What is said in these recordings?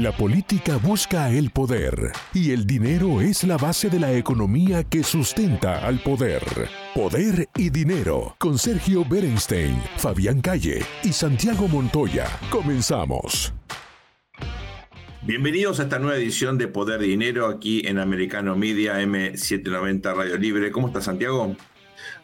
La política busca el poder y el dinero es la base de la economía que sustenta al poder. Poder y dinero con Sergio Berenstein, Fabián Calle y Santiago Montoya. Comenzamos. Bienvenidos a esta nueva edición de Poder y Dinero aquí en Americano Media M790 Radio Libre. ¿Cómo está Santiago?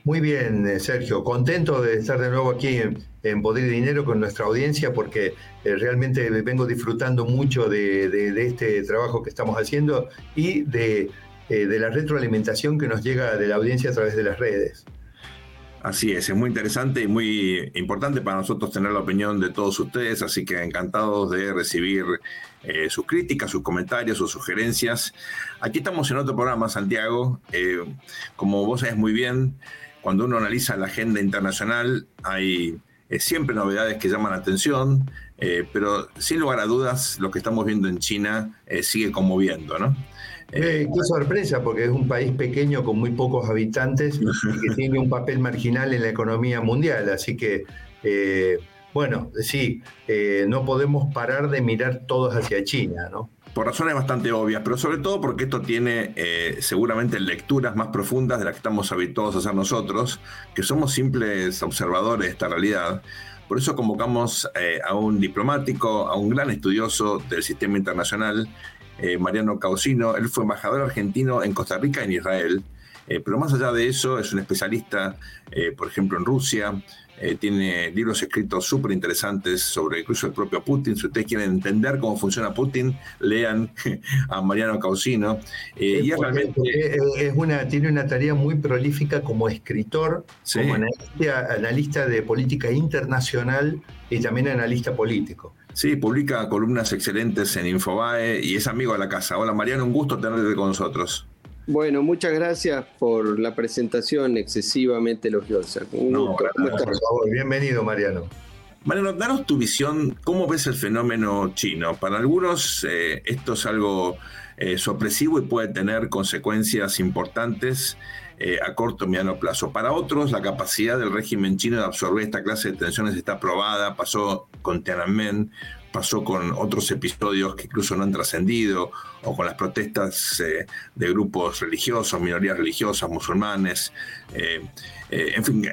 Muy bien, eh, Sergio. Contento de estar de nuevo aquí en, Poder y Dinero con nuestra audiencia porque eh, realmente vengo disfrutando mucho de, este trabajo que estamos haciendo y eh, de la retroalimentación que nos llega de la audiencia a través de las redes. Así es, es muy interesante y muy importante para nosotros tener la opinión de todos ustedes, así que encantados de recibir sus críticas, sus comentarios, sus sugerencias. Aquí estamos en otro programa, Santiago. como vos sabés muy bien, cuando uno analiza la agenda internacional hay eh, siempre novedades que llaman la atención, eh, pero sin lugar a dudas lo que estamos viendo en China eh, sigue conmoviendo, ¿no? qué sorpresa, porque es un país pequeño con muy pocos habitantes y que tiene un papel marginal en la economía mundial. Así que, bueno, sí, no podemos parar de mirar todos hacia China, ¿no? Por razones bastante obvias, pero sobre todo porque esto tiene eh, seguramente lecturas más profundas de las que estamos habituados a hacer nosotros, que somos simples observadores de esta realidad. Por eso convocamos eh, a un diplomático, a un gran estudioso del sistema internacional, eh, Mariano Causino. Él fue embajador argentino en Costa Rica y en Israel. pero más allá de eso, es un especialista, por ejemplo, en Rusia, eh, tiene libros escritos súper interesantes sobre incluso el propio Putin. Si ustedes quieren entender cómo funciona Putin, lean a Mariano Causino. Eh, y realmente... es una, tiene una tarea muy prolífica como escritor, como analista, analista de política internacional y también analista político. Sí, publica columnas excelentes en Infobae y es amigo de la casa. Hola Mariano, un gusto tenerte con nosotros. Bueno, muchas gracias por la presentación excesivamente elogiosa. No, por favor, bienvenido, Mariano. Mariano, danos tu visión, ¿cómo ves el fenómeno chino? Para algunos eh, esto es algo eh, sorpresivo y puede tener consecuencias importantes eh, a corto y mediano plazo. Para otros, la capacidad del régimen chino de absorber esta clase de tensiones está probada, pasó con Tiananmen, pasó con otros episodios que incluso no han trascendido, o con las protestas eh, de grupos religiosos, minorías religiosas, musulmanes. Eh, eh, en fin,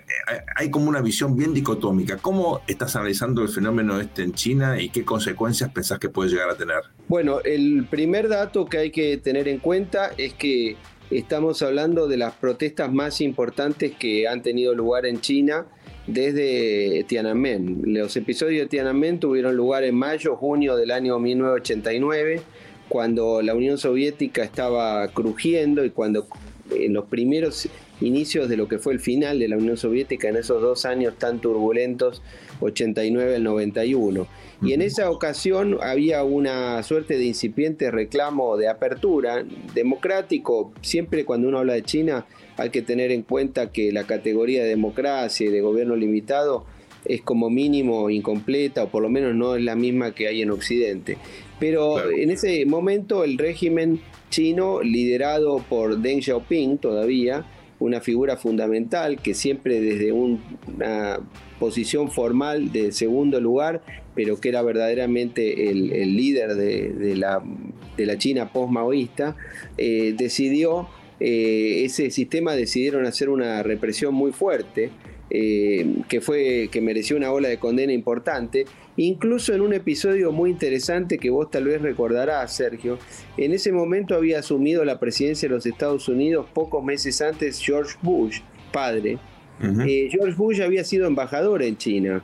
hay como una visión bien dicotómica. ¿Cómo estás analizando el fenómeno este en China y qué consecuencias pensás que puede llegar a tener? Bueno, el primer dato que hay que tener en cuenta es que estamos hablando de las protestas más importantes que han tenido lugar en China desde Tiananmen. Los episodios de Tiananmen tuvieron lugar en mayo, junio del año 1989, cuando la Unión Soviética estaba crujiendo y cuando en los primeros inicios de lo que fue el final de la Unión Soviética en esos dos años tan turbulentos, 89 al 91. Y en esa ocasión había una suerte de incipiente reclamo de apertura democrático. Siempre cuando uno habla de China hay que tener en cuenta que la categoría de democracia y de gobierno limitado es como mínimo incompleta o por lo menos no es la misma que hay en Occidente. Pero en ese momento el régimen chino, liderado por Deng Xiaoping todavía, una figura fundamental que siempre desde una posición formal de segundo lugar, pero que era verdaderamente el, líder de, la, China post-maoísta, eh, decidió, eh, ese sistema decidieron hacer una represión muy fuerte, eh, que, fue, que mereció una ola de condena importante, incluso en un episodio muy interesante que vos tal vez recordarás, Sergio. En ese momento había asumido la presidencia de los Estados Unidos pocos meses antes George Bush, padre. Eh, George Bush había sido embajador en China.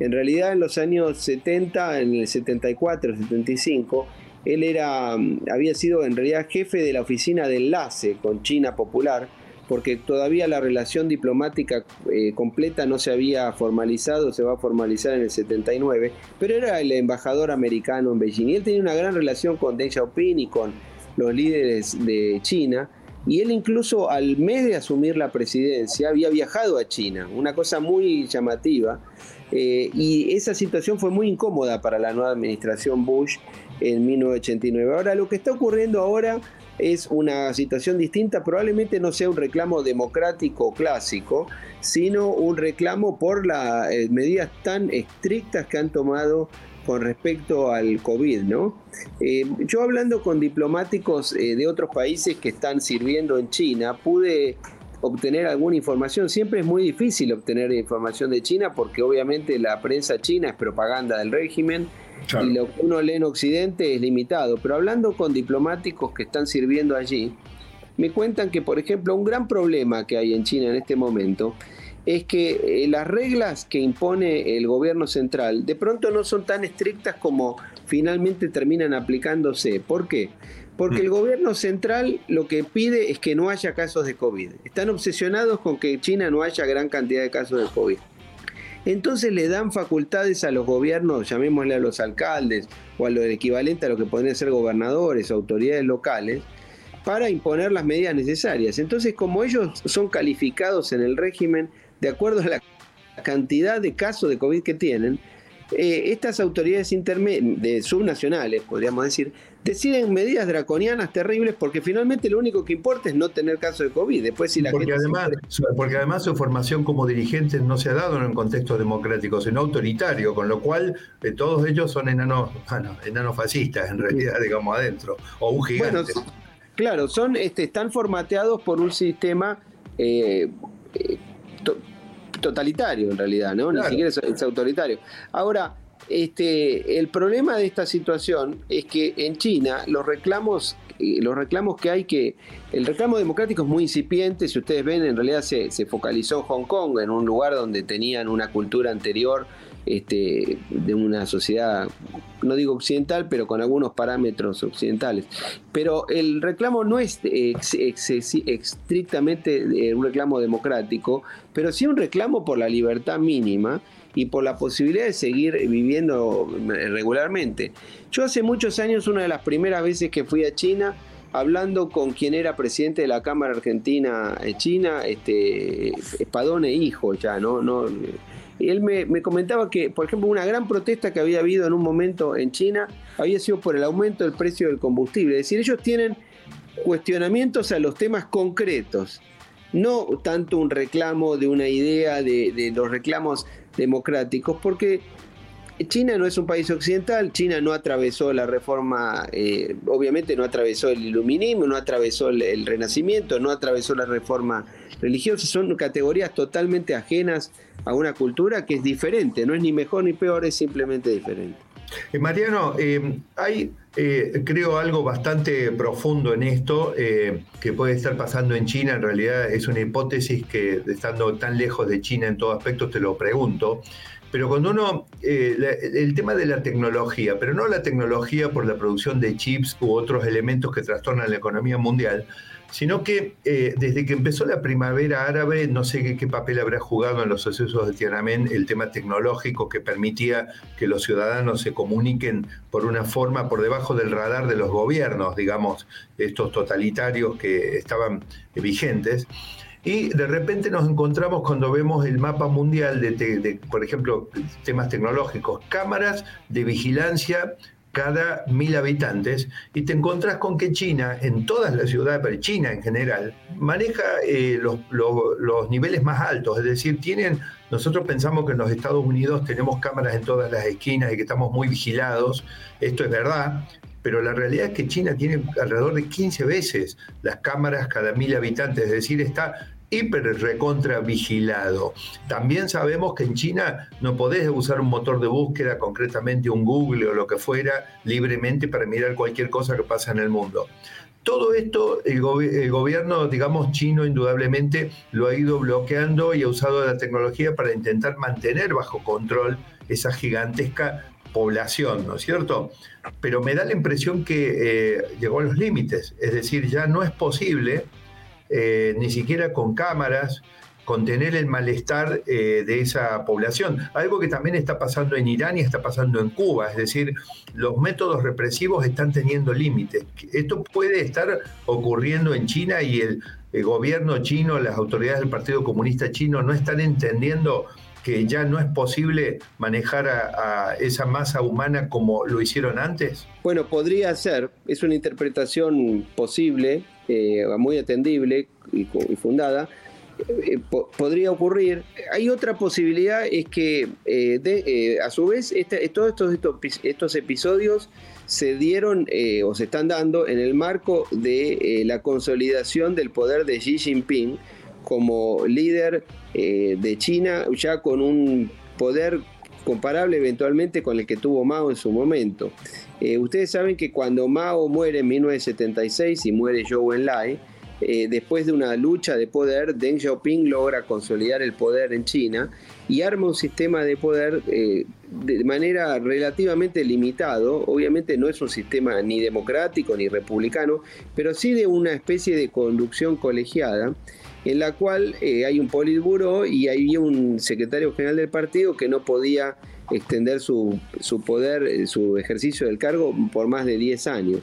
En realidad en los años 70, en el 74, 75, él era, había sido en realidad jefe de la oficina de enlace con China Popular, porque todavía la relación diplomática eh, completa no se había formalizado, se va a formalizar en el 79, pero era el embajador americano en Beijing y él tenía una gran relación con Deng Xiaoping y con los líderes de China. Y él incluso al mes de asumir la presidencia había viajado a China, una cosa muy llamativa. Eh, y esa situación fue muy incómoda para la nueva administración Bush en 1989. Ahora, lo que está ocurriendo ahora es una situación distinta, probablemente no sea un reclamo democrático clásico, sino un reclamo por las eh, medidas tan estrictas que han tomado con respecto al COVID, ¿no? Eh, yo hablando con diplomáticos eh, de otros países que están sirviendo en China, pude obtener alguna información. Siempre es muy difícil obtener información de China porque obviamente la prensa china es propaganda del régimen y lo que uno lee en Occidente es limitado. Pero hablando con diplomáticos que están sirviendo allí, me cuentan que, por ejemplo, un gran problema que hay en China en este momento es que eh, las reglas que impone el gobierno central de pronto no son tan estrictas como finalmente terminan aplicándose. ¿Por qué? Porque el mm. gobierno central lo que pide es que no haya casos de COVID. Están obsesionados con que en China no haya gran cantidad de casos de COVID. Entonces le dan facultades a los gobiernos, llamémosle a los alcaldes o a lo equivalente a lo que podrían ser gobernadores, autoridades locales, para imponer las medidas necesarias. Entonces, como ellos son calificados en el régimen de acuerdo a la cantidad de casos de COVID que tienen, eh, estas autoridades de subnacionales, podríamos decir, deciden medidas draconianas terribles porque finalmente lo único que importa es no tener casos de COVID. Después, si la porque, además, porque además su formación como dirigentes no se ha dado en un contexto democrático, sino autoritario, con lo cual eh, todos ellos son enanos, enanos fascistas, en realidad, digamos, adentro, o un gigante. claro, son, este, están formateados por un sistema eh, totalitario en realidad, ¿no? Ni siquiera es, autoritario. Ahora, este, el problema de esta situación es que en China los reclamos, eh, los reclamos que hay que, el reclamo democrático es muy incipiente, si ustedes ven, en realidad se, se focalizó Hong Kong, en un lugar donde tenían una cultura anterior este, de una sociedad, no digo occidental, pero con algunos parámetros occidentales. Pero el reclamo no es estrictamente un reclamo democrático, pero sí un reclamo por la libertad mínima y por la posibilidad de seguir viviendo regularmente. Yo hace muchos años, una de las primeras veces que fui a China, hablando con quien era presidente de la Cámara Argentina eh, China, este, Espadone hijo ya, ¿no? Él me, comentaba que, por ejemplo, una gran protesta que había habido en un momento en China había sido por el aumento del precio del combustible. Es decir, ellos tienen cuestionamientos a los temas concretos, no tanto un reclamo de una idea de, los reclamos democráticos, porque China no es un país occidental, China no atravesó la reforma, eh, obviamente no atravesó el iluminismo, no atravesó el, renacimiento, no atravesó la reforma religiosa, son categorías totalmente ajenas a una cultura que es diferente, no es ni mejor ni peor, es simplemente diferente. Eh, Mariano, eh, hay, creo, algo bastante profundo en esto que puede estar pasando en China. En realidad es una hipótesis que, estando tan lejos de China en todo aspecto, te lo pregunto. Pero cuando uno, el tema de la tecnología, pero no la tecnología por la producción de chips u otros elementos que trastornan la economía mundial, sino que eh, desde que empezó la primavera árabe, no sé qué, papel habrá jugado en los sucesos de Tiananmen el tema tecnológico que permitía que los ciudadanos se comuniquen por una forma por debajo del radar de los gobiernos, digamos, estos totalitarios que estaban vigentes. Y de repente nos encontramos cuando vemos el mapa mundial de por ejemplo, temas tecnológicos, cámaras de vigilancia cada mil habitantes y te encontrás con que China, en todas las ciudades, pero China en general, maneja eh, los, los, niveles más altos, es decir, tienen, nosotros pensamos que en los Estados Unidos tenemos cámaras en todas las esquinas y que estamos muy vigilados, esto es verdad, pero la realidad es que China tiene alrededor de 15 veces las cámaras cada mil habitantes, es decir, está hiper recontra vigilado. También sabemos que en China no podés usar un motor de búsqueda, concretamente un Google o lo que fuera, libremente para mirar cualquier cosa que pasa en el mundo. Todo esto el, gobierno, digamos, chino indudablemente lo ha ido bloqueando y ha usado la tecnología para intentar mantener bajo control esa gigantesca población, ¿no es cierto? Pero me da la impresión que eh, llegó a los límites, es decir, ya no es posible eh, ni siquiera con cámaras, contener el malestar eh, de esa población. Algo que también está pasando en Irán y está pasando en Cuba, es decir, los métodos represivos están teniendo límites. Esto puede estar ocurriendo en China y el, gobierno chino, las autoridades del Partido Comunista Chino no están entendiendo que ya no es posible manejar a, esa masa humana como lo hicieron antes? Bueno, podría ser, es una interpretación posible, eh, muy atendible y, fundada, eh, podría ocurrir. Hay otra posibilidad, es que de, a su vez todos estos, estos, episodios se dieron o se están dando en el marco de la consolidación del poder de Xi Jinping como líder de China, ya con un poder comparable eventualmente con el que tuvo Mao en su momento. Eh, ustedes saben que cuando Mao muere en 1976 y muere Zhou Enlai, eh, después de una lucha de poder, Deng Xiaoping logra consolidar el poder en China y arma un sistema de poder eh, de manera relativamente limitado. Obviamente no es un sistema ni democrático ni republicano, pero sí de una especie de conducción colegiada en la cual eh, hay un politburo y hay un secretario general del partido que no podía extender su, poder, eh, su ejercicio del cargo por más de 10 años.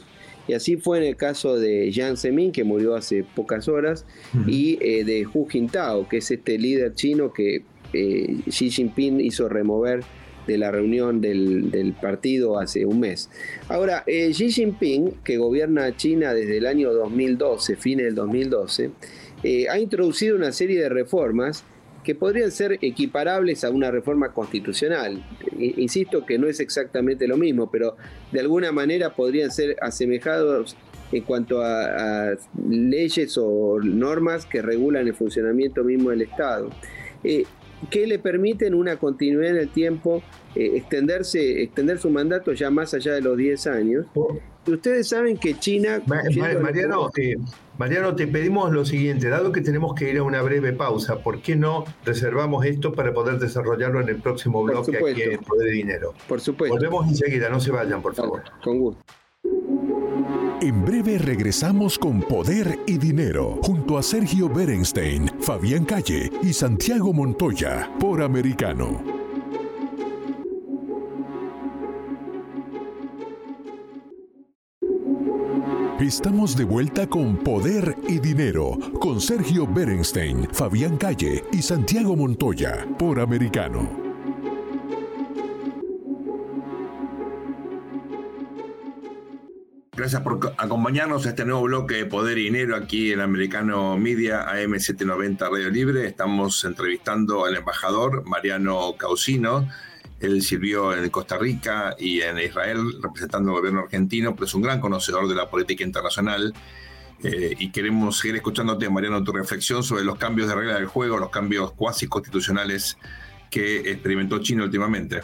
Y así fue en el caso de Jiang Zemin, que murió hace pocas horas, y eh, de Hu Jintao, que es este líder chino que Xi Jinping hizo remover de la reunión del, del, partido hace un mes. Ahora, Xi Jinping, que gobierna China desde el año 2012, fines del 2012, eh, ha introducido una serie de reformas que podrían ser equiparables a una reforma constitucional. Insisto que no es exactamente lo mismo, pero de alguna manera podrían ser asemejados en cuanto a, leyes o normas que regulan el funcionamiento mismo del Estado, eh, que le permiten una continuidad en el tiempo, eh, extenderse, extender su mandato ya más allá de los 10 años. Ustedes saben que China... Mariano, Mariano, te pedimos lo siguiente, dado que tenemos que ir a una breve pausa, ¿por qué no reservamos esto para poder desarrollarlo en el próximo bloque aquí en Poder de Dinero? Por supuesto. Volvemos enseguida, no se vayan, por favor. Con gusto. En breve regresamos con Poder y Dinero, junto a Sergio Berenstein, Fabián Calle y Santiago Montoya, por Americano. Estamos de vuelta con Poder y Dinero, con Sergio Berenstein, Fabián Calle y Santiago Montoya, por Americano. Gracias por acompañarnos a este nuevo bloque de Poder y Dinero aquí en Americano Media AM790 Radio Libre. Estamos entrevistando al embajador Mariano Causino él sirvió en Costa Rica y en Israel representando al gobierno argentino, pero es un gran conocedor de la política internacional. Eh, y queremos seguir escuchándote, Mariano, tu reflexión sobre los cambios de regla del juego, los cambios cuasi constitucionales que experimentó China últimamente.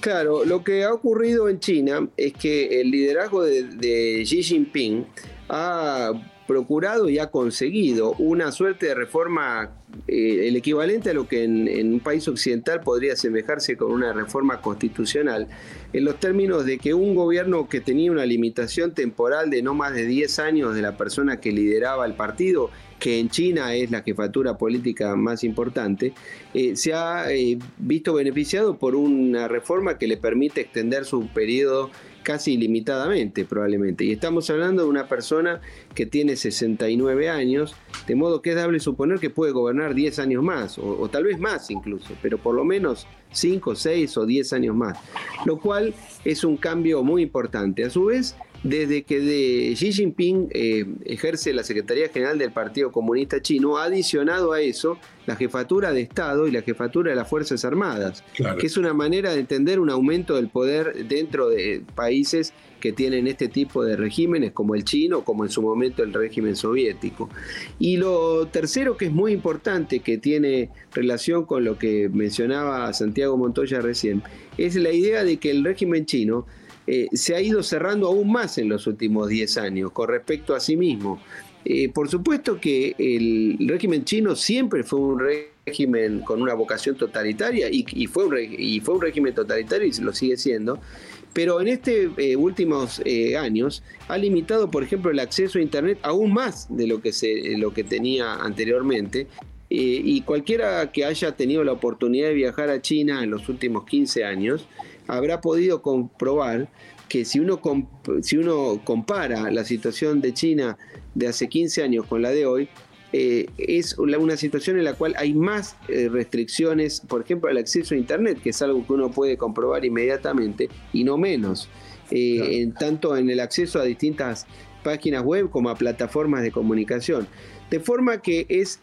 Claro, lo que ha ocurrido en China es que el liderazgo de, de Xi Jinping ha procurado y ha conseguido una suerte de reforma, eh, el equivalente a lo que en, un país occidental podría asemejarse con una reforma constitucional, en los términos de que un gobierno que tenía una limitación temporal de no más de 10 años de la persona que lideraba el partido, que en China es la jefatura política más importante, eh, se ha eh, visto beneficiado por una reforma que le permite extender su periodo casi ilimitadamente probablemente. Y estamos hablando de una persona que tiene 69 años, de modo que es dable suponer que puede gobernar 10 años más, o, tal vez más incluso, pero por lo menos 5, 6 o 10 años más, lo cual es un cambio muy importante. A su vez, desde que de Xi Jinping eh, ejerce la Secretaría General del Partido Comunista Chino, ha adicionado a eso la jefatura de Estado y la jefatura de las Fuerzas Armadas, que es una manera de entender un aumento del poder dentro de países que tienen este tipo de regímenes, como el chino, como en su momento el régimen soviético. Y lo tercero que es muy importante, que tiene relación con lo que mencionaba Santiago Montoya recién, es la idea de que el régimen chino eh, se ha ido cerrando aún más en los últimos 10 años con respecto a sí mismo. Eh, por supuesto que el régimen chino siempre fue un régimen con una vocación totalitaria y, fue, un, y fue un régimen totalitario y lo sigue siendo, pero en estos eh, últimos años ha limitado, por ejemplo, el acceso a Internet aún más de lo que, se, lo que tenía anteriormente. y cualquiera que haya tenido la oportunidad de viajar a China en los últimos 15 años, habrá podido comprobar que si uno, si uno compara la situación de China de hace 15 años con la de hoy, eh, es una situación en la cual hay más eh, restricciones, por ejemplo, al acceso a Internet, que es algo que uno puede comprobar inmediatamente, y no menos, eh, en, tanto en el acceso a distintas páginas web como a plataformas de comunicación. De forma que es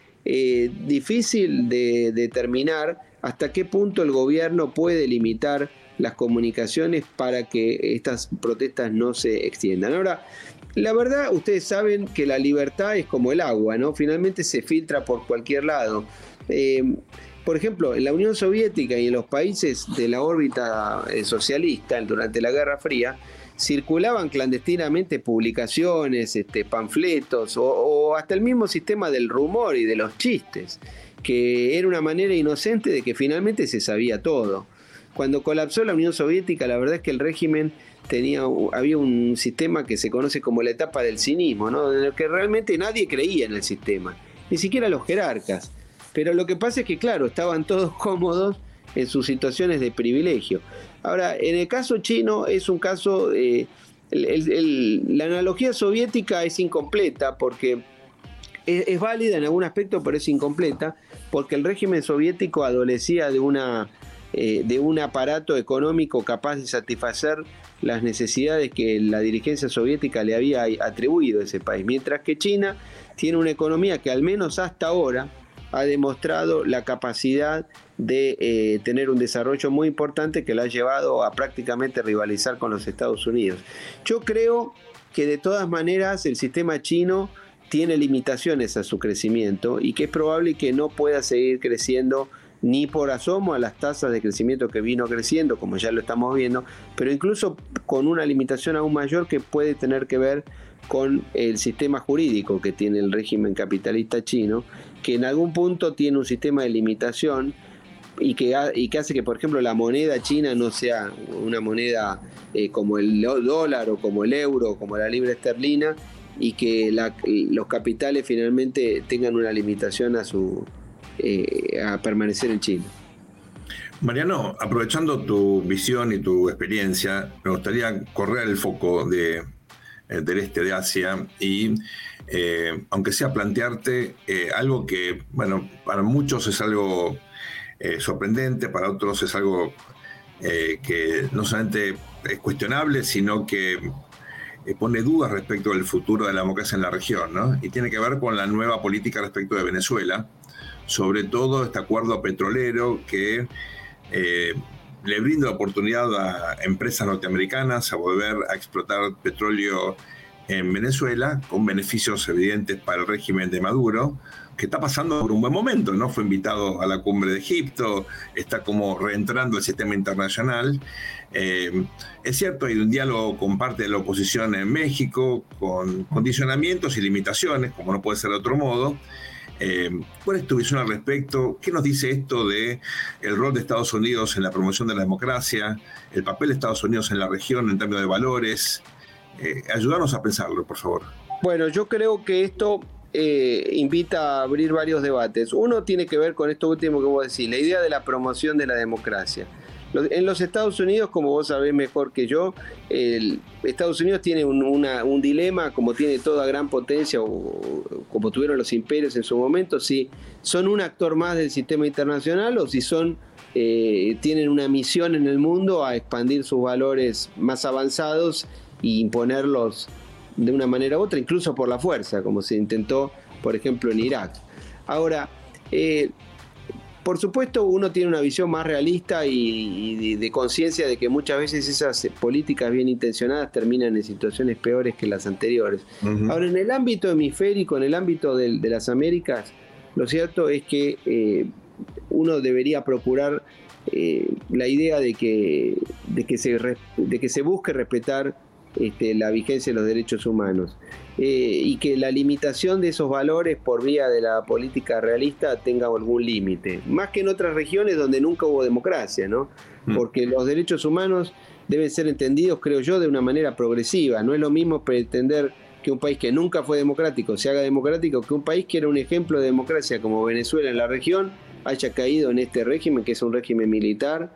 difícil de determinar hasta qué punto el gobierno puede limitar las comunicaciones para que estas protestas no se extiendan. Ahora, la verdad, ustedes saben que la libertad es como el agua, ¿no? Finalmente se filtra por cualquier lado. Eh, por ejemplo, en la Unión Soviética y en los países de la órbita eh, socialista durante la Guerra Fría, circulaban clandestinamente publicaciones, este, panfletos o, o, hasta el mismo sistema del rumor y de los chistes, que era una manera inocente de que finalmente se sabía todo. Cuando colapsó la Unión Soviética, la verdad es que el régimen tenía, había un sistema que se conoce como la etapa del cinismo, ¿no? en el que realmente nadie creía en el sistema, ni siquiera los jerarcas. Pero lo que pasa es que, claro, estaban todos cómodos en sus situaciones de privilegio. Ahora, en el caso chino es un caso, eh, la analogía soviética es incompleta porque es, es, válida en algún aspecto, pero es incompleta porque el régimen soviético adolecía de una eh, de un aparato económico capaz de satisfacer las necesidades que la dirigencia soviética le había atribuido a ese país, mientras que China tiene una economía que al menos hasta ahora ha demostrado la capacidad de eh, tener un desarrollo muy importante que la ha llevado a prácticamente rivalizar con los Estados Unidos. Yo creo que de todas maneras el sistema chino tiene limitaciones a su crecimiento y que es probable que no pueda seguir creciendo ni por asomo a las tasas de crecimiento que vino creciendo, como ya lo estamos viendo, pero incluso con una limitación aún mayor que puede tener que ver con el sistema jurídico que tiene el régimen capitalista chino, que en algún punto tiene un sistema de limitación y que, hace que, por ejemplo, la moneda china no sea una moneda eh, como el dólar o como el euro o como la libra esterlina y que los capitales finalmente tengan una limitación a su, eh, a permanecer en Chile. Mariano, aprovechando tu visión y tu experiencia, me gustaría correr el foco de, eh, del este de Asia y, eh, aunque sea plantearte algo que, bueno, para muchos es algo sorprendente, para otros es algo que no solamente es cuestionable, sino que pone dudas respecto del futuro de la democracia en la región, ¿no? Y tiene que ver con la nueva política respecto de Venezuela, sobre todo este acuerdo petrolero que eh, le brinda oportunidad a empresas norteamericanas a volver a explotar petróleo en Venezuela, con beneficios evidentes para el régimen de Maduro, que está pasando por un buen momento, ¿no? Fue invitado a la cumbre de Egipto, está como reentrando el sistema internacional. Eh, es cierto, hay un diálogo con parte de la oposición en México, con condicionamientos y limitaciones, como no puede ser de otro modo. Eh, ¿Cuál es tu visión al respecto? ¿Qué nos dice esto de el rol de Estados Unidos en la promoción de la democracia, el papel de Estados Unidos en la región en términos de valores? Eh, ayúdanos a pensarlo, por favor. Bueno, yo creo que esto eh, invita a abrir varios debates. Uno tiene que ver con esto último que vos decís, la idea de la promoción de la democracia. En los Estados Unidos, como vos sabés mejor que yo, el, Estados Unidos tiene un, dilema, como tiene toda gran potencia, como tuvieron los imperios en su momento, si son un actor más del sistema internacional o si son eh, tienen una misión en el mundo a expandir sus valores más avanzados e imponerlos de una manera u otra, incluso por la fuerza, como se intentó, por ejemplo, en Irak. Ahora, eh, por supuesto, uno tiene una visión más realista y, de, conciencia de que muchas veces esas políticas bien intencionadas terminan en situaciones peores que las anteriores. Ahora, en el ámbito hemisférico, en el ámbito de, las Américas, lo cierto es que eh, uno debería procurar eh, la idea de que, de que, se, de que se busque respetar este, la vigencia de los derechos humanos. Eh, y que la limitación de esos valores por vía de la política realista tenga algún límite. Más que en otras regiones donde nunca hubo democracia, ¿no? Mm. Porque los derechos humanos deben ser entendidos, creo yo, de una manera progresiva. No es lo mismo pretender que un país que nunca fue democrático se haga democrático que un país que era un ejemplo de democracia como Venezuela en la región haya caído en este régimen que es un régimen militar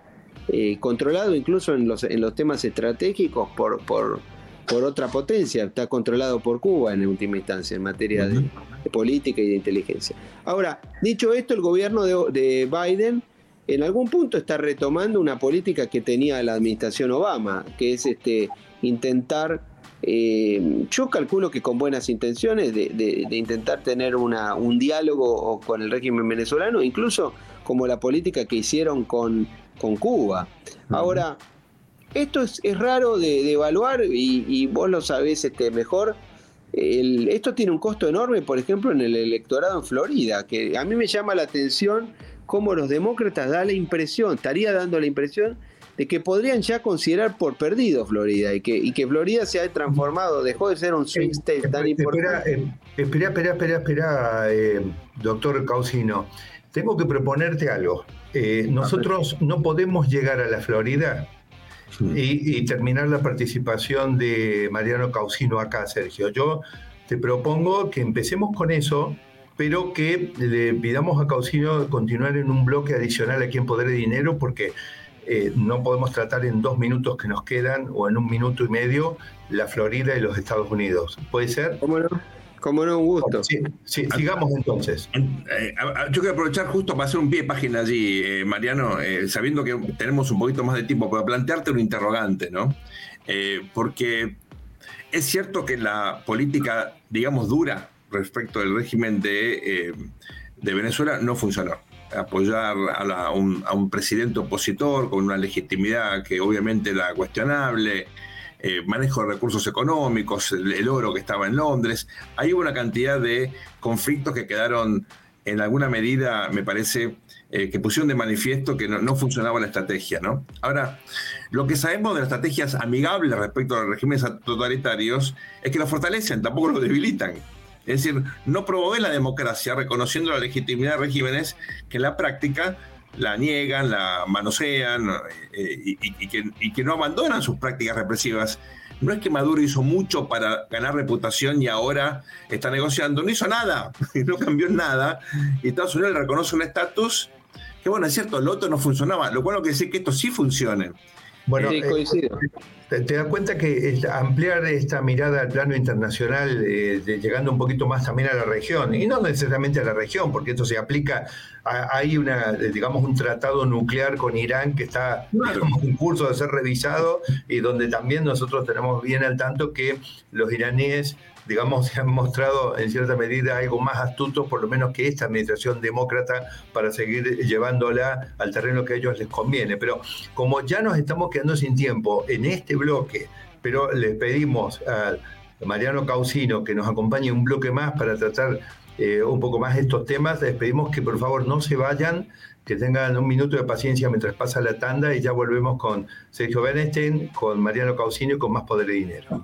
eh, controlado incluso en los, en los temas estratégicos por, por, por otra potencia, está controlado por Cuba en última instancia en materia de, política y de inteligencia. Ahora, dicho esto, el gobierno de, Biden en algún punto está retomando una política que tenía la administración Obama, que es este, intentar eh, yo calculo que con buenas intenciones de, intentar tener una, un diálogo con el régimen venezolano, incluso como la política que hicieron con, con Cuba. Ahora, esto es, raro de, evaluar y, vos lo sabés este, mejor. esto tiene un costo enorme, por ejemplo, en el electorado en Florida, que a mí me llama la atención cómo los demócratas da la impresión, estaría dando la impresión de que podrían ya considerar por perdido Florida y que, y que Florida se ha transformado, dejó de ser un swing eh, state tan importante. Eh, espera, espera, espera, espera, eh, doctor Causino. Tengo que proponerte algo. Nosotros no podemos llegar a la Florida y, terminar la participación de Mariano Causino acá, Sergio. Yo te propongo que empecemos con eso, pero que le pidamos a Causino continuar en un bloque adicional aquí en Poder de Dinero, porque eh, no podemos tratar en dos minutos que nos quedan o en un minuto y medio la Florida y los Estados Unidos. ¿Puede ser? ¿Cómo no? Como no, un gusto. Sí, sigamos entonces. Eh, yo quiero aprovechar justo para hacer un pie de página allí, eh, Mariano, sabiendo que tenemos un poquito más de tiempo, para plantearte un interrogante, ¿no? porque es cierto que la política, digamos, dura respecto del régimen de, de Venezuela no funcionó apoyar a, un, presidente opositor con una legitimidad que obviamente era cuestionable, eh, manejo de recursos económicos, el, oro que estaba en Londres. Hay una cantidad de conflictos que quedaron en alguna medida, me parece, eh, que pusieron de manifiesto que no, funcionaba la estrategia. ¿no? Ahora, lo que sabemos de las estrategias amigables respecto a los regímenes totalitarios es que los fortalecen, tampoco los debilitan. Es decir, no promueve la democracia reconociendo la legitimidad de regímenes que en la práctica la niegan, la manosean eh, y, que, no abandonan sus prácticas represivas. No es que Maduro hizo mucho para ganar reputación y ahora está negociando, no hizo nada, no cambió nada, y Estados Unidos le reconoce un estatus que, bueno, es cierto, el otro no funcionaba, lo cual no quiere decir que esto sí funcione. Bueno, sí, coincido. Te, das cuenta que ampliar esta mirada al plano internacional, eh, llegando un poquito más también a la región, y no necesariamente a la región, porque esto se aplica, hay una, digamos, un tratado nuclear con Irán que está en curso de ser revisado y donde también nosotros tenemos bien al tanto que los iraníes digamos, se han mostrado en cierta medida algo más astutos, por lo menos que esta administración demócrata, para seguir llevándola al terreno que a ellos les conviene. Pero como ya nos estamos quedando sin tiempo en este bloque, pero les pedimos a Mariano Causino que nos acompañe un bloque más para tratar eh, un poco más estos temas, les pedimos que por favor no se vayan, que tengan un minuto de paciencia mientras pasa la tanda y ya volvemos con Sergio Bernstein, con Mariano Causino y con más poder y dinero.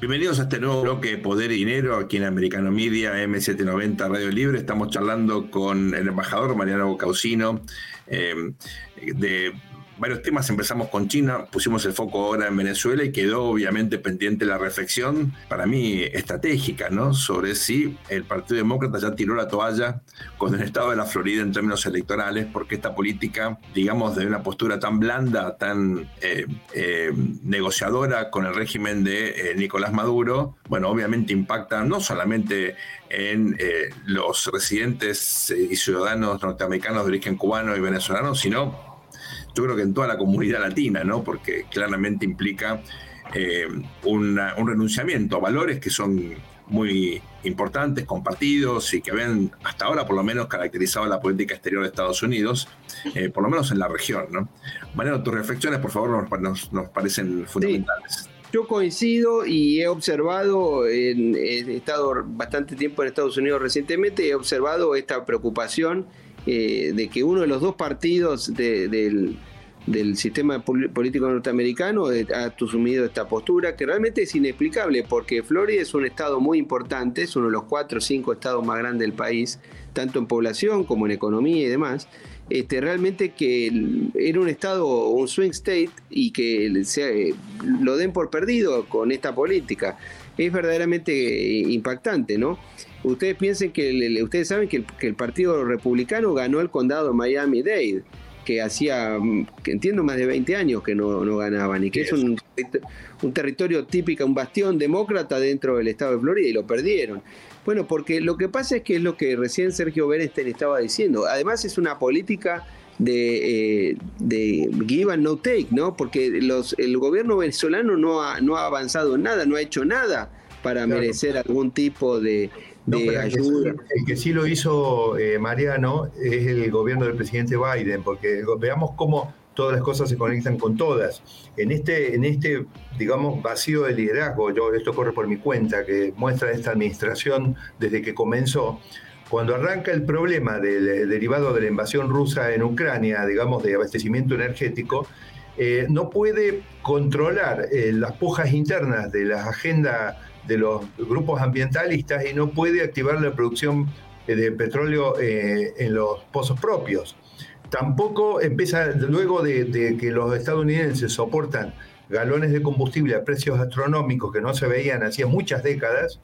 Bienvenidos a este nuevo bloque de Poder y Dinero aquí en Americano Media, M790 Radio Libre. Estamos charlando con el embajador Mariano Causino eh, de varios temas. Empezamos con China, pusimos el foco ahora en Venezuela y quedó obviamente pendiente la reflexión, para mí estratégica, ¿no? Sobre si el Partido Demócrata ya tiró la toalla con el estado de la Florida en términos electorales, porque esta política, digamos, de una postura tan blanda, tan eh, eh, negociadora con el régimen de eh, Nicolás Maduro, bueno, obviamente impacta no solamente en los residentes y ciudadanos norteamericanos de origen cubano y venezolano, sino yo creo que en toda la comunidad latina, ¿no? Porque claramente implica eh, un renunciamiento a valores que son muy importantes, compartidos y que ven hasta ahora por lo menos caracterizado la política exterior de Estados Unidos, eh, por lo menos en la región. ¿no? Mariano, tus reflexiones, por favor, nos, parecen fundamentales. Yo coincido y he observado, he estado bastante tiempo en Estados Unidos recientemente, he observado esta preocupación eh, de que uno de los dos partidos del, del sistema político norteamericano ha asumido esta postura que realmente es inexplicable porque Florida es un estado muy importante, es uno de los cuatro o cinco estados más grandes del país, tanto en población como en economía y demás. Este, realmente que era un estado, un swing state y que se, lo den por perdido con esta política. Es verdaderamente impactante, ¿no? Ustedes piensen que, ustedes saben que el, que el Partido Republicano ganó el condado de Miami-Dade que hacía, que entiendo, más de 20 años que no, ganaban y que es un, un, territorio típico, un bastión demócrata dentro del estado de Florida y lo perdieron. Bueno, porque lo que pasa es que es lo que recién Sergio Bernstein estaba diciendo. Además es una política de, eh, de give and no take, ¿no? Porque los, el gobierno venezolano no ha, no ha avanzado en nada, no ha hecho nada para merecer algún tipo de, el, que sí, lo hizo eh, Mariano es el gobierno del presidente Biden, porque veamos cómo todas las cosas se conectan con todas. En este, en este digamos, vacío de liderazgo, yo esto corre por mi cuenta, que muestra esta administración desde que comenzó, cuando arranca el problema del, derivado de la invasión rusa en Ucrania, digamos, de abastecimiento energético, eh, no puede controlar eh, las pujas internas de la agenda de los grupos ambientalistas y no puede activar la producción eh, de petróleo eh, en los pozos propios. Tampoco empieza, luego de, que los estadounidenses soportan galones de combustible a precios astronómicos que no se veían hacía muchas décadas,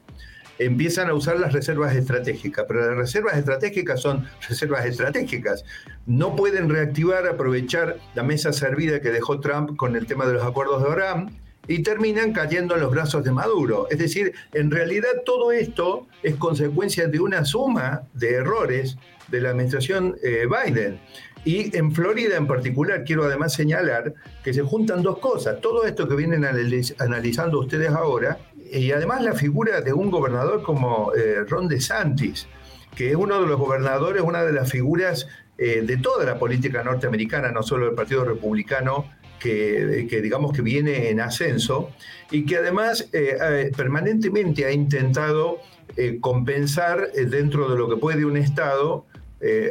empiezan a usar las reservas estratégicas, pero las reservas estratégicas son reservas estratégicas. No pueden reactivar, aprovechar la mesa servida que dejó Trump con el tema de los acuerdos de Abraham, y terminan cayendo en los brazos de Maduro. Es decir, en realidad todo esto es consecuencia de una suma de errores de la administración eh, Biden. Y en Florida en particular quiero además señalar que se juntan dos cosas. Todo esto que vienen analizando ustedes ahora y además la figura de un gobernador como eh, Ron DeSantis, que es uno de los gobernadores, una de las figuras eh, de toda la política norteamericana, no solo del Partido Republicano, que, digamos que viene en ascenso y que además eh, eh, permanentemente ha intentado eh, compensar dentro de lo que puede un Estado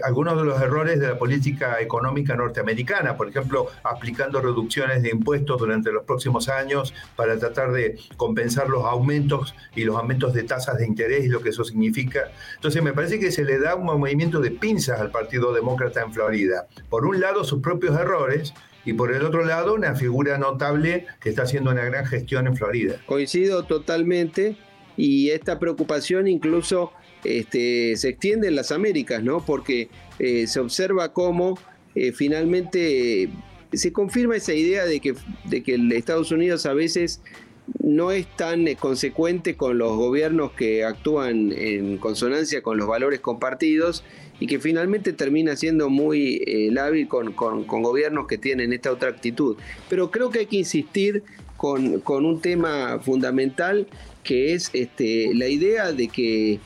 algunos de los errores de la política económica norteamericana, por ejemplo, aplicando reducciones de impuestos durante los próximos años para tratar de compensar los aumentos y los aumentos de tasas de interés y lo que eso significa. Entonces, me parece que se le da un movimiento de pinzas al Partido Demócrata en Florida. Por un lado, sus propios errores y por el otro lado una figura notable que está haciendo una gran gestión en Florida. Coincido totalmente y esta preocupación incluso este, se extiende en las Américas, ¿no? Porque eh, se observa cómo eh, finalmente eh, se confirma esa idea de que, de que Estados Unidos a veces no es tan consecuente con los gobiernos que actúan en consonancia con los valores compartidos y que finalmente termina siendo muy eh, lábil con, gobiernos que tienen esta otra actitud. Pero creo que hay que insistir con, un tema fundamental que es este, la idea de que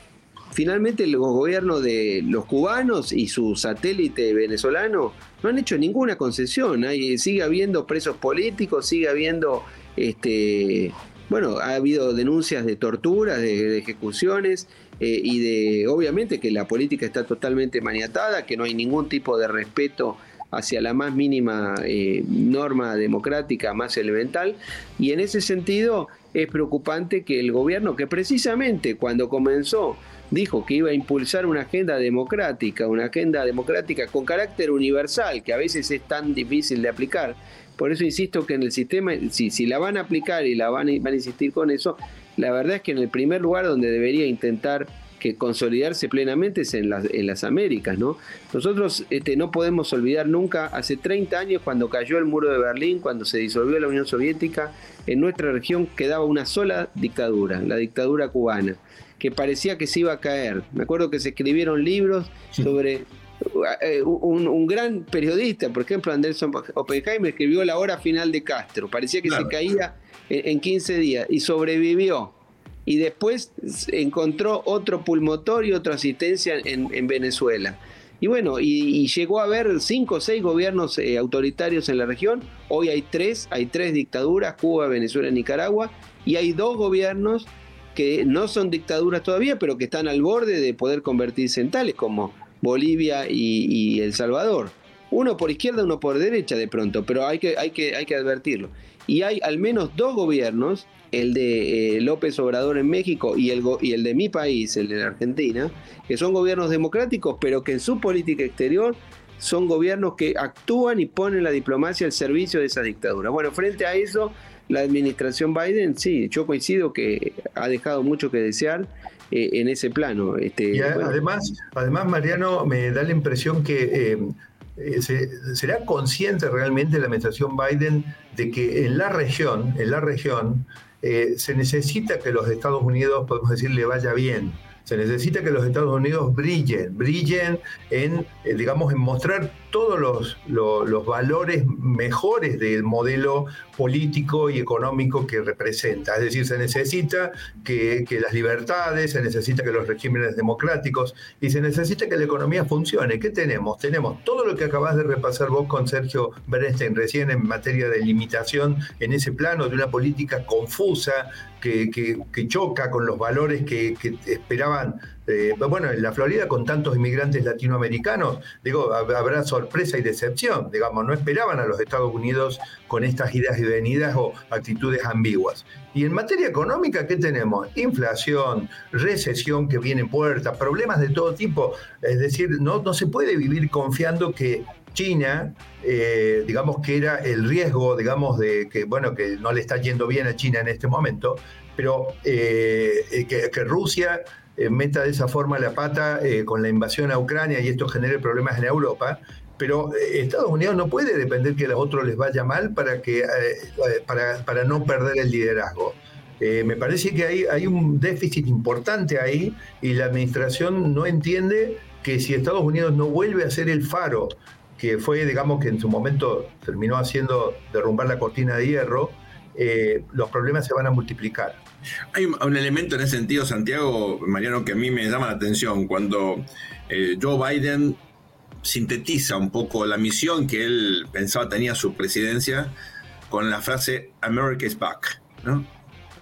finalmente los gobiernos de los cubanos y su satélite venezolano no han hecho ninguna concesión. sigue habiendo presos políticos, sigue habiendo este, bueno, ha habido denuncias de torturas, de, ejecuciones eh, y de, obviamente, que la política está totalmente maniatada, que no hay ningún tipo de respeto hacia la más mínima eh, norma democrática más elemental. Y en ese sentido es preocupante que el gobierno, que precisamente cuando comenzó dijo que iba a impulsar una agenda democrática, una agenda democrática con carácter universal, que a veces es tan difícil de aplicar, por eso insisto que en el sistema, si, si la van a aplicar y la van van a insistir con eso, la verdad es que en el primer lugar donde debería intentar que consolidarse plenamente es en las, en las Américas, ¿no? Nosotros este, no podemos olvidar nunca, hace 30 años cuando cayó el muro de Berlín, cuando se disolvió la Unión Soviética, en nuestra región quedaba una sola dictadura, la dictadura cubana, que parecía que se iba a caer. Me acuerdo que se escribieron libros sobre eh, un, gran periodista, por ejemplo, Anderson Oppenheimer, escribió La hora final de Castro. Parecía que se caía en, 15 días y sobrevivió. Y después encontró otro pulmotor y otra asistencia en, Venezuela. Y bueno, y, llegó a haber cinco o seis gobiernos eh, autoritarios en la región. Hoy hay tres, hay tres dictaduras, Cuba, Venezuela, Nicaragua, y hay dos gobiernos que no son dictaduras todavía, pero que están al borde de poder convertirse en tales, como Bolivia y, El Salvador. uno por izquierda, uno por derecha de pronto, pero hay que, hay que, hay que advertirlo. Y hay al menos dos gobiernos, el de eh, López Obrador en México y el, y el de mi país, el de la Argentina, que son gobiernos democráticos, pero que en su política exterior son gobiernos que actúan y ponen la diplomacia al servicio de esa dictadura. Bueno, frente a eso, la administración Biden, sí, yo coincido que ha dejado mucho que desear eh, en ese plano. Este, y además, además, Mariano, me da la impresión que eh, será consciente realmente la administración Biden de que en la región, en la región, se necesita que los Estados Unidos, podemos decir, le vaya bien se necesita que los Estados Unidos brillen, brillen en, eh, digamos, en mostrar todos los, los, valores mejores del modelo político y económico que representa. Es decir, se necesita que, que, las libertades, se necesita que los regímenes democráticos y se necesita que la economía funcione. ¿Qué tenemos? Tenemos todo lo que acabas de repasar vos con Sergio Bernstein recién en materia de limitación en ese plano de una política confusa, que, choca con los valores que, esperaban. Eh, bueno, en la Florida, con tantos inmigrantes latinoamericanos, digo, habrá sorpresa y decepción. Digamos, no esperaban a los Estados Unidos con estas idas y venidas o actitudes ambiguas. Y en materia económica, ¿qué tenemos? Inflación, recesión que viene en puerta, problemas de todo tipo. Es decir, no, no se puede vivir confiando que China, eh, digamos que era el riesgo, digamos, de que, bueno, que no le está yendo bien a China en este momento, pero eh, que, Rusia meta de esa forma la pata con la invasión a Ucrania y esto genere problemas en Europa, pero Estados Unidos no puede depender que a los otros les vaya mal para, que, para, para no perder el liderazgo. me parece que hay, hay un déficit importante ahí y la administración no entiende que si Estados Unidos no vuelve a ser el faro que fue, digamos, que en su momento terminó haciendo derrumbar la cortina de hierro, eh, los problemas se van a multiplicar. Hay un, elemento en ese sentido, Santiago, Mariano, que a mí me llama la atención, cuando eh, Joe Biden sintetiza un poco la misión que él pensaba tenía su presidencia con la frase America is back, ¿no?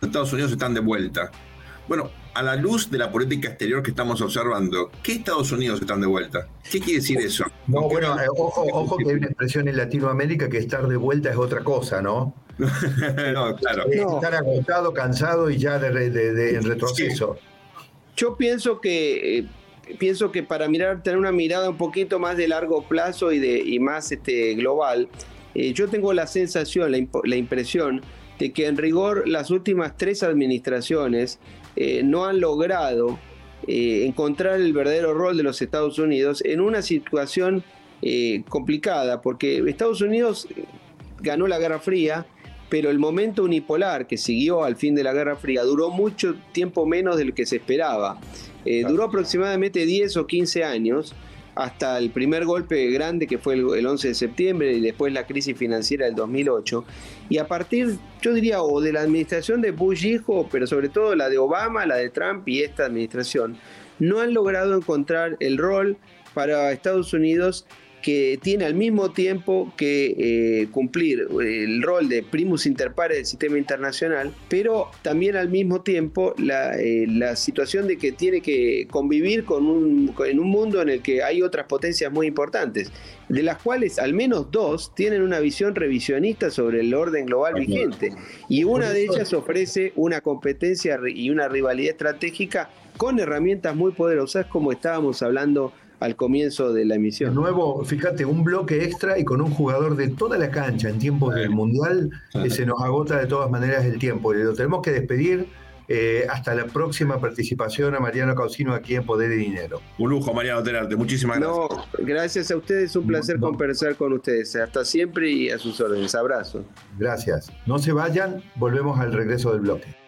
Estados Unidos están de vuelta. Bueno, a la luz de la política exterior que estamos observando, ¿qué Estados Unidos están de vuelta? ¿Qué quiere decir eso? No, bueno, eh, ojo, que hay una expresión en Latinoamérica que estar de vuelta es otra cosa, ¿no? no, claro. Estar agotado, cansado y ya de, en retroceso. Yo pienso que eh, pienso que para mirar, tener una mirada un poquito más de largo plazo y de y más este, global, eh, yo tengo la sensación, la, la impresión de que en rigor las últimas tres administraciones eh, no han logrado eh, encontrar el verdadero rol de los Estados Unidos en una situación eh, complicada, porque Estados Unidos ganó la Guerra Fría, pero el momento unipolar que siguió al fin de la Guerra Fría duró mucho tiempo menos de lo que se esperaba. Duró aproximadamente 10 o 15 años hasta el primer golpe grande que fue el, 11 de septiembre y después la crisis financiera del 2008. Y a partir, yo diría, o de la administración de Bush hijo, pero sobre todo la de Obama, la de Trump y esta administración, no han logrado encontrar el rol para Estados Unidos que tiene al mismo tiempo que eh, cumplir el rol de primus inter pares del sistema internacional, pero también al mismo tiempo eh, la, situación de que tiene que convivir con un, en un mundo en el que hay otras potencias muy importantes, de las cuales al menos dos tienen una visión revisionista sobre el orden global vigente, y una de ellas ofrece una competencia y una rivalidad estratégica con herramientas muy poderosas como estábamos hablando al comienzo de la emisión. De nuevo, fíjate, un bloque extra y con un jugador de toda la cancha en tiempos del Mundial, que se nos agota de todas maneras el tiempo. Y lo tenemos que despedir. Eh, hasta la próxima participación a Mariano Causino aquí en Poder y Dinero. Un lujo, Mariano Tenarte. Muchísimas gracias. No, gracias a ustedes. Un placer conversar con ustedes. Hasta siempre y a sus órdenes. Abrazo. Gracias. No se vayan. Volvemos al regreso del bloque.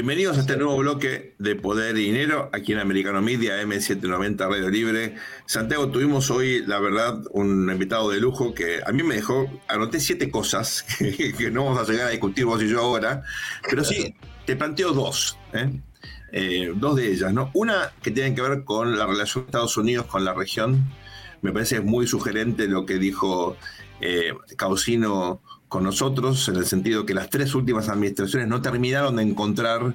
Bienvenidos a este nuevo bloque de Poder y Dinero aquí en Americano Media M790 Radio Libre. Santiago, tuvimos hoy, la verdad, un invitado de lujo que a mí me dejó, anoté siete cosas que, no vamos a llegar a discutir vos y yo ahora, pero sí, te planteo dos, ¿eh? Eh, dos de ellas, ¿no? Una que tiene que ver con la relación de Estados Unidos con la región. Me parece muy sugerente lo que dijo eh, Causino con nosotros, en el sentido que las tres últimas administraciones no terminaron de encontrar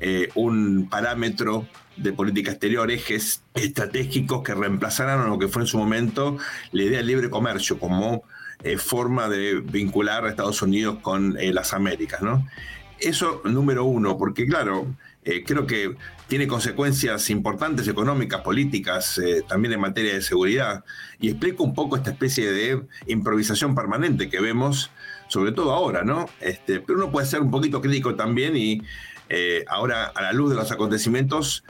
eh, un parámetro de política exterior, ejes estratégicos que reemplazaran lo que fue en su momento la idea del libre comercio como eh, forma de vincular a Estados Unidos con eh, las Américas. ¿no? Eso número uno, porque claro, creo que tiene consecuencias importantes económicas, políticas, también en materia de seguridad. Y explico un poco esta especie de improvisación permanente que vemos sobre todo ahora, ¿no? Este, pero uno puede ser un poquito crítico también y eh, ahora a la luz de los acontecimientos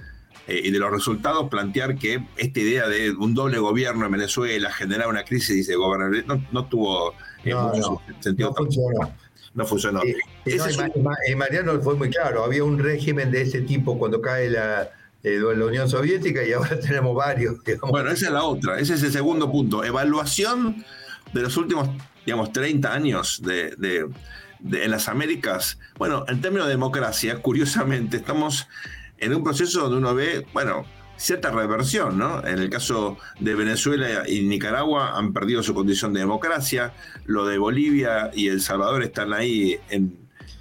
eh, y de los resultados plantear que esta idea de un doble gobierno en Venezuela generar una crisis de gobernabilidad no, tuvo eh, mucho sentido. No funcionó. No funcionó. y, Mariano fue muy claro, había un régimen de ese tipo cuando cae la, la Unión Soviética y ahora tenemos varios. Bueno, esa es la otra, ese es el segundo punto. Evaluación de los últimos digamos, 30 años de, en las Américas, bueno, en términos de democracia, curiosamente, estamos en un proceso donde uno ve, bueno, cierta reversión, ¿no? En el caso de Venezuela y Nicaragua han perdido su condición de democracia, lo de Bolivia y El Salvador están ahí en,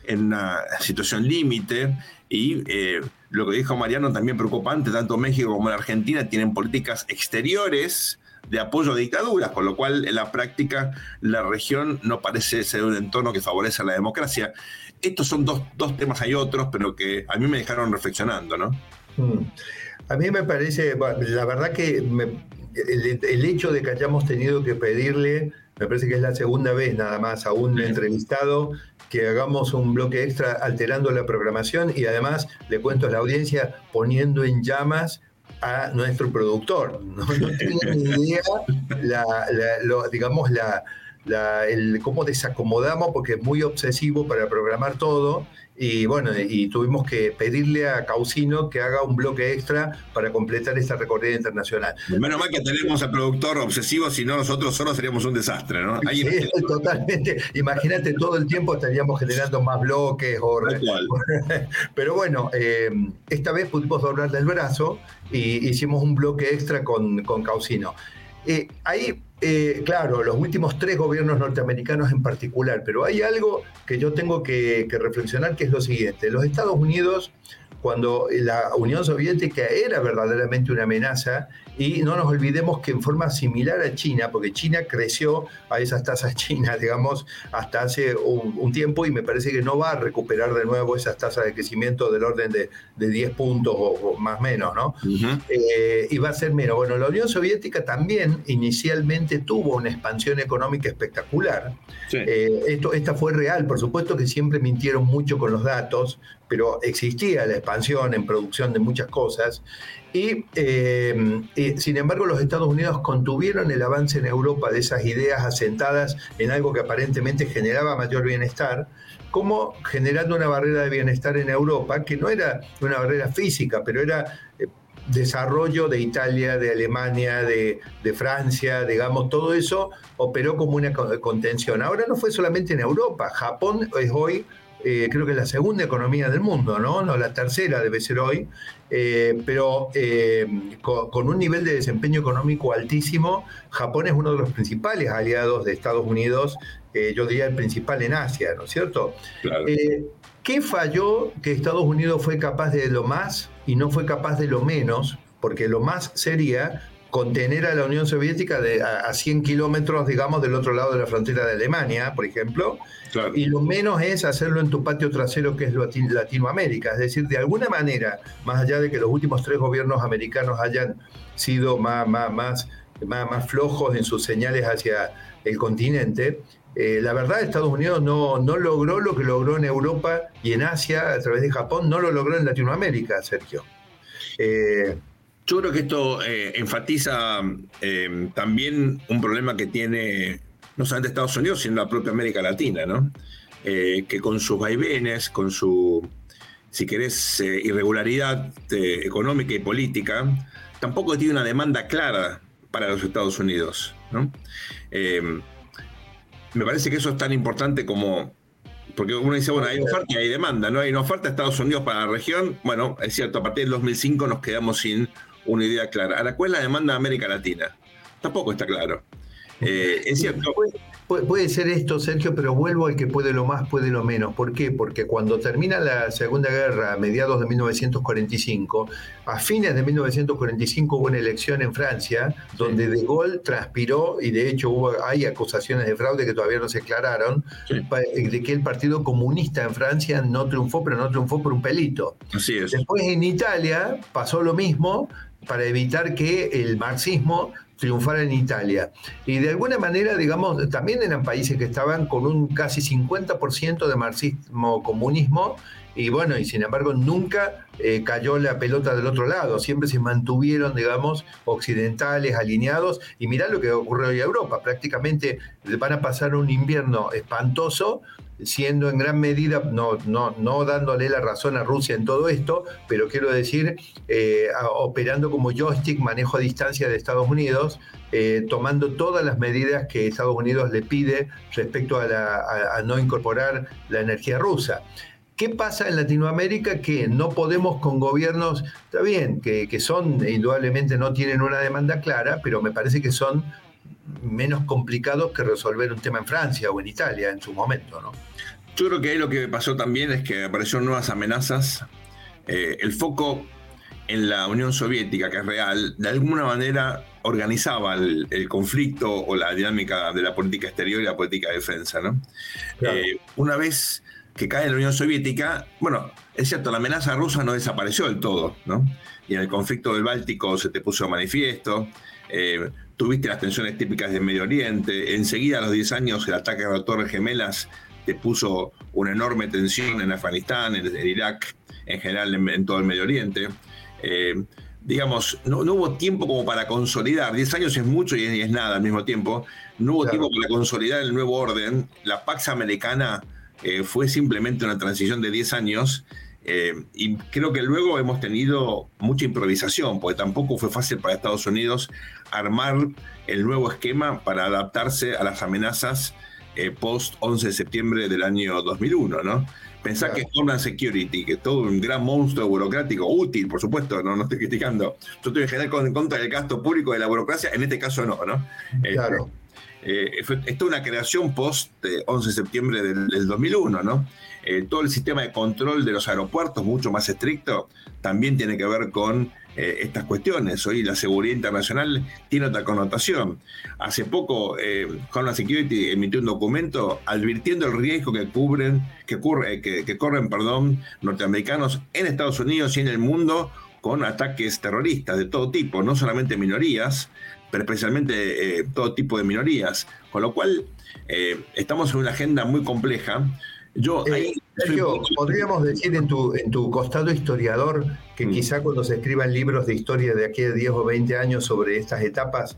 una situación límite y eh, lo que dijo Mariano también preocupante, tanto México como la Argentina tienen políticas exteriores de apoyo a dictaduras, con lo cual en la práctica la región no parece ser un entorno que favorece a la democracia. Estos son dos, temas, hay otros, pero que a mí me dejaron reflexionando, ¿no? Mm. A mí me parece, la verdad que el, hecho de que hayamos tenido que pedirle, me parece que es la segunda vez nada más a un entrevistado que hagamos un bloque extra alterando la programación y además, le cuento a la audiencia, poniendo en llamas a nuestro productor. No, no ni idea, digamos, la, el, cómo desacomodamos, porque es muy obsesivo para programar todo. Y bueno, y tuvimos que pedirle a Causino que haga un bloque extra para completar esta recorrida internacional. Menos mal que tenemos al productor obsesivo, si no nosotros solos seríamos un desastre, ¿no? sí, totalmente. Imagínate, todo el tiempo estaríamos generando más bloques. O... Pero bueno, eh, esta vez pudimos doblar del brazo y hicimos un bloque extra con, con Causino. Eh, ahí, eh, claro, los últimos tres gobiernos norteamericanos en particular, pero hay algo que yo tengo que, que reflexionar, que es lo siguiente. Los Estados Unidos cuando la Unión Soviética era verdaderamente una amenaza y no nos olvidemos que en forma similar a China, porque China creció a esas tasas chinas, digamos, hasta hace un, tiempo y me parece que no va a recuperar de nuevo esas tasas de crecimiento del orden de, de 10 puntos o, más menos, ¿no? Eh, y va a ser menos. Bueno, la Unión Soviética también inicialmente tuvo una expansión económica espectacular. Eh, esto, esta fue real, por supuesto que siempre mintieron mucho con los datos, pero existía la expansión en producción de muchas cosas. Y, eh, sin embargo, los Estados Unidos contuvieron el avance en Europa de esas ideas asentadas en algo que aparentemente generaba mayor bienestar, como generando una barrera de bienestar en Europa, que no era una barrera física, pero era eh, desarrollo de Italia, de Alemania, de, de, Francia, digamos, todo eso operó como una contención. Ahora no fue solamente en Europa, Japón es hoy eh, creo que es la segunda economía del mundo, ¿no? no la tercera debe ser hoy, eh, pero eh, con, un nivel de desempeño económico altísimo, Japón es uno de los principales aliados de Estados Unidos, yo diría el principal en Asia, ¿no es cierto? ¿Qué falló que Estados Unidos fue capaz de lo más y no fue capaz de lo menos? Porque lo más sería contener a la Unión Soviética de, a, 100 kilómetros, digamos, del otro lado de la frontera de Alemania, por ejemplo, y lo menos es hacerlo en tu patio trasero, que es Latinoamérica. Es decir, de alguna manera, más allá de que los últimos tres gobiernos americanos hayan sido más, más, más, más, flojos en sus señales hacia el continente, eh, la verdad Estados Unidos no, no logró lo que logró en Europa y en Asia a través de Japón, no lo logró en Latinoamérica, Sergio. Eh, yo creo que esto eh, enfatiza eh, también un problema que tiene no solamente Estados Unidos, sino la propia América Latina, ¿no? Eh, que con sus vaivenes, con su si querés, irregularidad económica y política, tampoco tiene una demanda clara para los Estados Unidos. me parece que eso es tan importante como porque uno dice, bueno, hay oferta y hay demanda, ¿no? Hay una oferta de Estados Unidos para la región. Bueno, es cierto, a partir del 2005 nos quedamos sin una idea clara. Ahora, ¿cuál es la demanda de América Latina? Tampoco está claro. Eh, es cierto. Puede, ser esto, Sergio, pero vuelvo al que puede lo más, puede lo menos. ¿Por qué? Porque cuando termina la Segunda Guerra, a mediados de 1945, a fines de 1945 hubo una elección en Francia donde De Gaulle transpiró, y de hecho hubo, hay acusaciones de fraude que todavía no se aclararon, de que el Partido Comunista en Francia no triunfó, pero no triunfó por un pelito. Así es. Después en Italia pasó lo mismo para evitar que el marxismo triunfar en Italia. Y de alguna manera, digamos, también eran países que estaban con un casi 50% de marxismo-comunismo y bueno, y sin embargo nunca eh, cayó la pelota del otro lado, siempre se mantuvieron, digamos, occidentales, alineados, y mirá lo que ocurrió en Europa, prácticamente van a pasar un invierno espantoso, siendo en gran medida, no, no, no dándole la razón a Rusia en todo esto, pero quiero decir, eh, operando como joystick, manejo a distancia de Estados Unidos, eh, tomando todas las medidas que Estados Unidos le pide respecto a, no incorporar la energía rusa. ¿Qué pasa en Latinoamérica? Que no podemos con gobiernos, está bien, que, que son, indudablemente no tienen una demanda clara, pero me parece que son menos complicados que resolver un tema en Francia o en Italia en su momento, ¿no? Yo creo que ahí lo que pasó también es que aparecieron nuevas amenazas. Eh, el foco en la Unión Soviética, que es real, de alguna manera organizaba el, conflicto o la dinámica de la política exterior y la política de defensa. ¿no? Eh, una vez que cae la Unión Soviética, bueno, es cierto, la amenaza rusa no desapareció del todo, ¿no? Y en el conflicto del Báltico se te puso manifiesto, eh, tuviste las tensiones típicas del Medio Oriente, enseguida a los 10 años el ataque a las Torres Gemelas te puso una enorme tensión en Afganistán, en, Irak, en general en, todo el Medio Oriente. Eh, digamos, no, hubo tiempo como para consolidar, 10 años es mucho y es, nada al mismo tiempo, no hubo tiempo para consolidar el nuevo orden, la Pax Americana eh, fue simplemente una transición de 10 años eh, y creo que luego hemos tenido mucha improvisación, porque tampoco fue fácil para Estados Unidos armar el nuevo esquema para adaptarse a las amenazas eh, post 11 de septiembre del año 2001, ¿no? Pensá que Homeland Security, que todo un gran monstruo burocrático, útil, por supuesto, no, no estoy criticando. Yo estoy en general en contra del gasto público de la burocracia, en este caso no, ¿no? Eh, claro. Eh, esto es una creación post 11 de septiembre del, 2001, ¿no? todo el sistema de control de los aeropuertos, mucho más estricto, también tiene que ver con eh, estas cuestiones. Hoy la seguridad internacional tiene otra connotación. Hace poco, eh, Homeland Security emitió un documento advirtiendo el riesgo que cubren, que, ocurre, que, corren, perdón, norteamericanos en Estados Unidos y en el mundo con ataques terroristas de todo tipo, no solamente minorías, pero especialmente eh, todo tipo de minorías. Con lo cual, eh, estamos en una agenda muy compleja yo eh, Sergio, podríamos decir en tu, en tu costado historiador que mm. quizá cuando se escriban libros de historia de aquí a 10 o 20 años sobre estas etapas,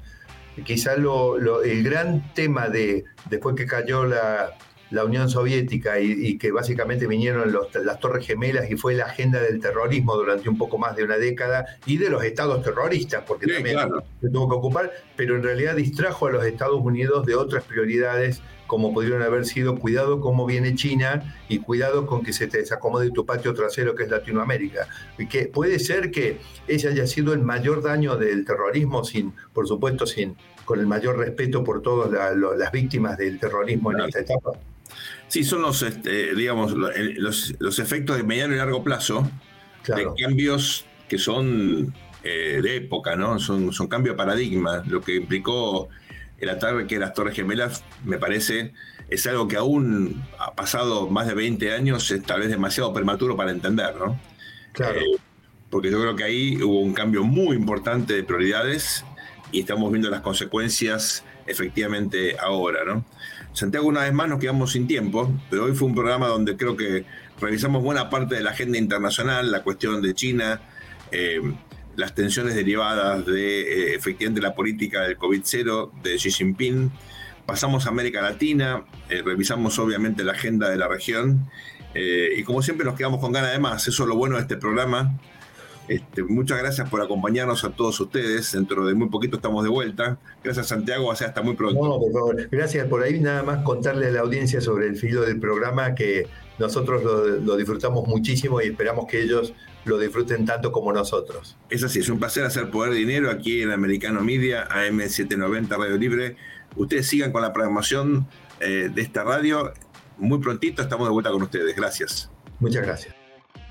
quizá lo, el gran tema de después que cayó la, Unión Soviética y, que básicamente vinieron las Torres Gemelas y fue la agenda del terrorismo durante un poco más de una década y de los estados terroristas, porque también se tuvo que ocupar, pero en realidad distrajo a los Estados Unidos de otras prioridades como pudieron haber sido cuidado cómo viene China y cuidado con que se te desacomode tu patio trasero que es Latinoamérica. Y que puede ser que ese haya sido el mayor daño del terrorismo, sin, por supuesto, sin, con el mayor respeto por todas las víctimas del terrorismo en esta etapa. Sí, son los, este, digamos, los, efectos de mediano y largo plazo de cambios que son eh, de época, ¿no? Son, son cambios de paradigma, lo que implicó el ataque de las Torres Gemelas, me parece, es algo que aún ha pasado más de 20 años, es tal vez demasiado prematuro para entender, ¿no? Claro. Eh, porque yo creo que ahí hubo un cambio muy importante de prioridades y estamos viendo las consecuencias efectivamente ahora, ¿no? Santiago, una vez más nos quedamos sin tiempo, pero hoy fue un programa donde creo que revisamos buena parte de la agenda internacional, la cuestión de China, eh, las tensiones derivadas de eh, efectivamente la política del COVID-0 de Xi Jinping. Pasamos a América Latina, eh, revisamos obviamente la agenda de la región Eh, y como siempre nos quedamos con ganas de más, eso es lo bueno de este programa. Este, muchas gracias por acompañarnos a todos ustedes. Dentro de muy poquito estamos de vuelta. Gracias Santiago, hasta muy pronto. No, por favor. Gracias por ahí. Nada más contarle a la audiencia sobre el filo del programa que nosotros lo, disfrutamos muchísimo y esperamos que ellos lo disfruten tanto como nosotros. Es así, es un placer hacer Poder Dinero aquí en Americano Media, AM790 Radio Libre. Ustedes sigan con la programación eh, de esta radio. Muy prontito estamos de vuelta con ustedes. Gracias. Muchas gracias.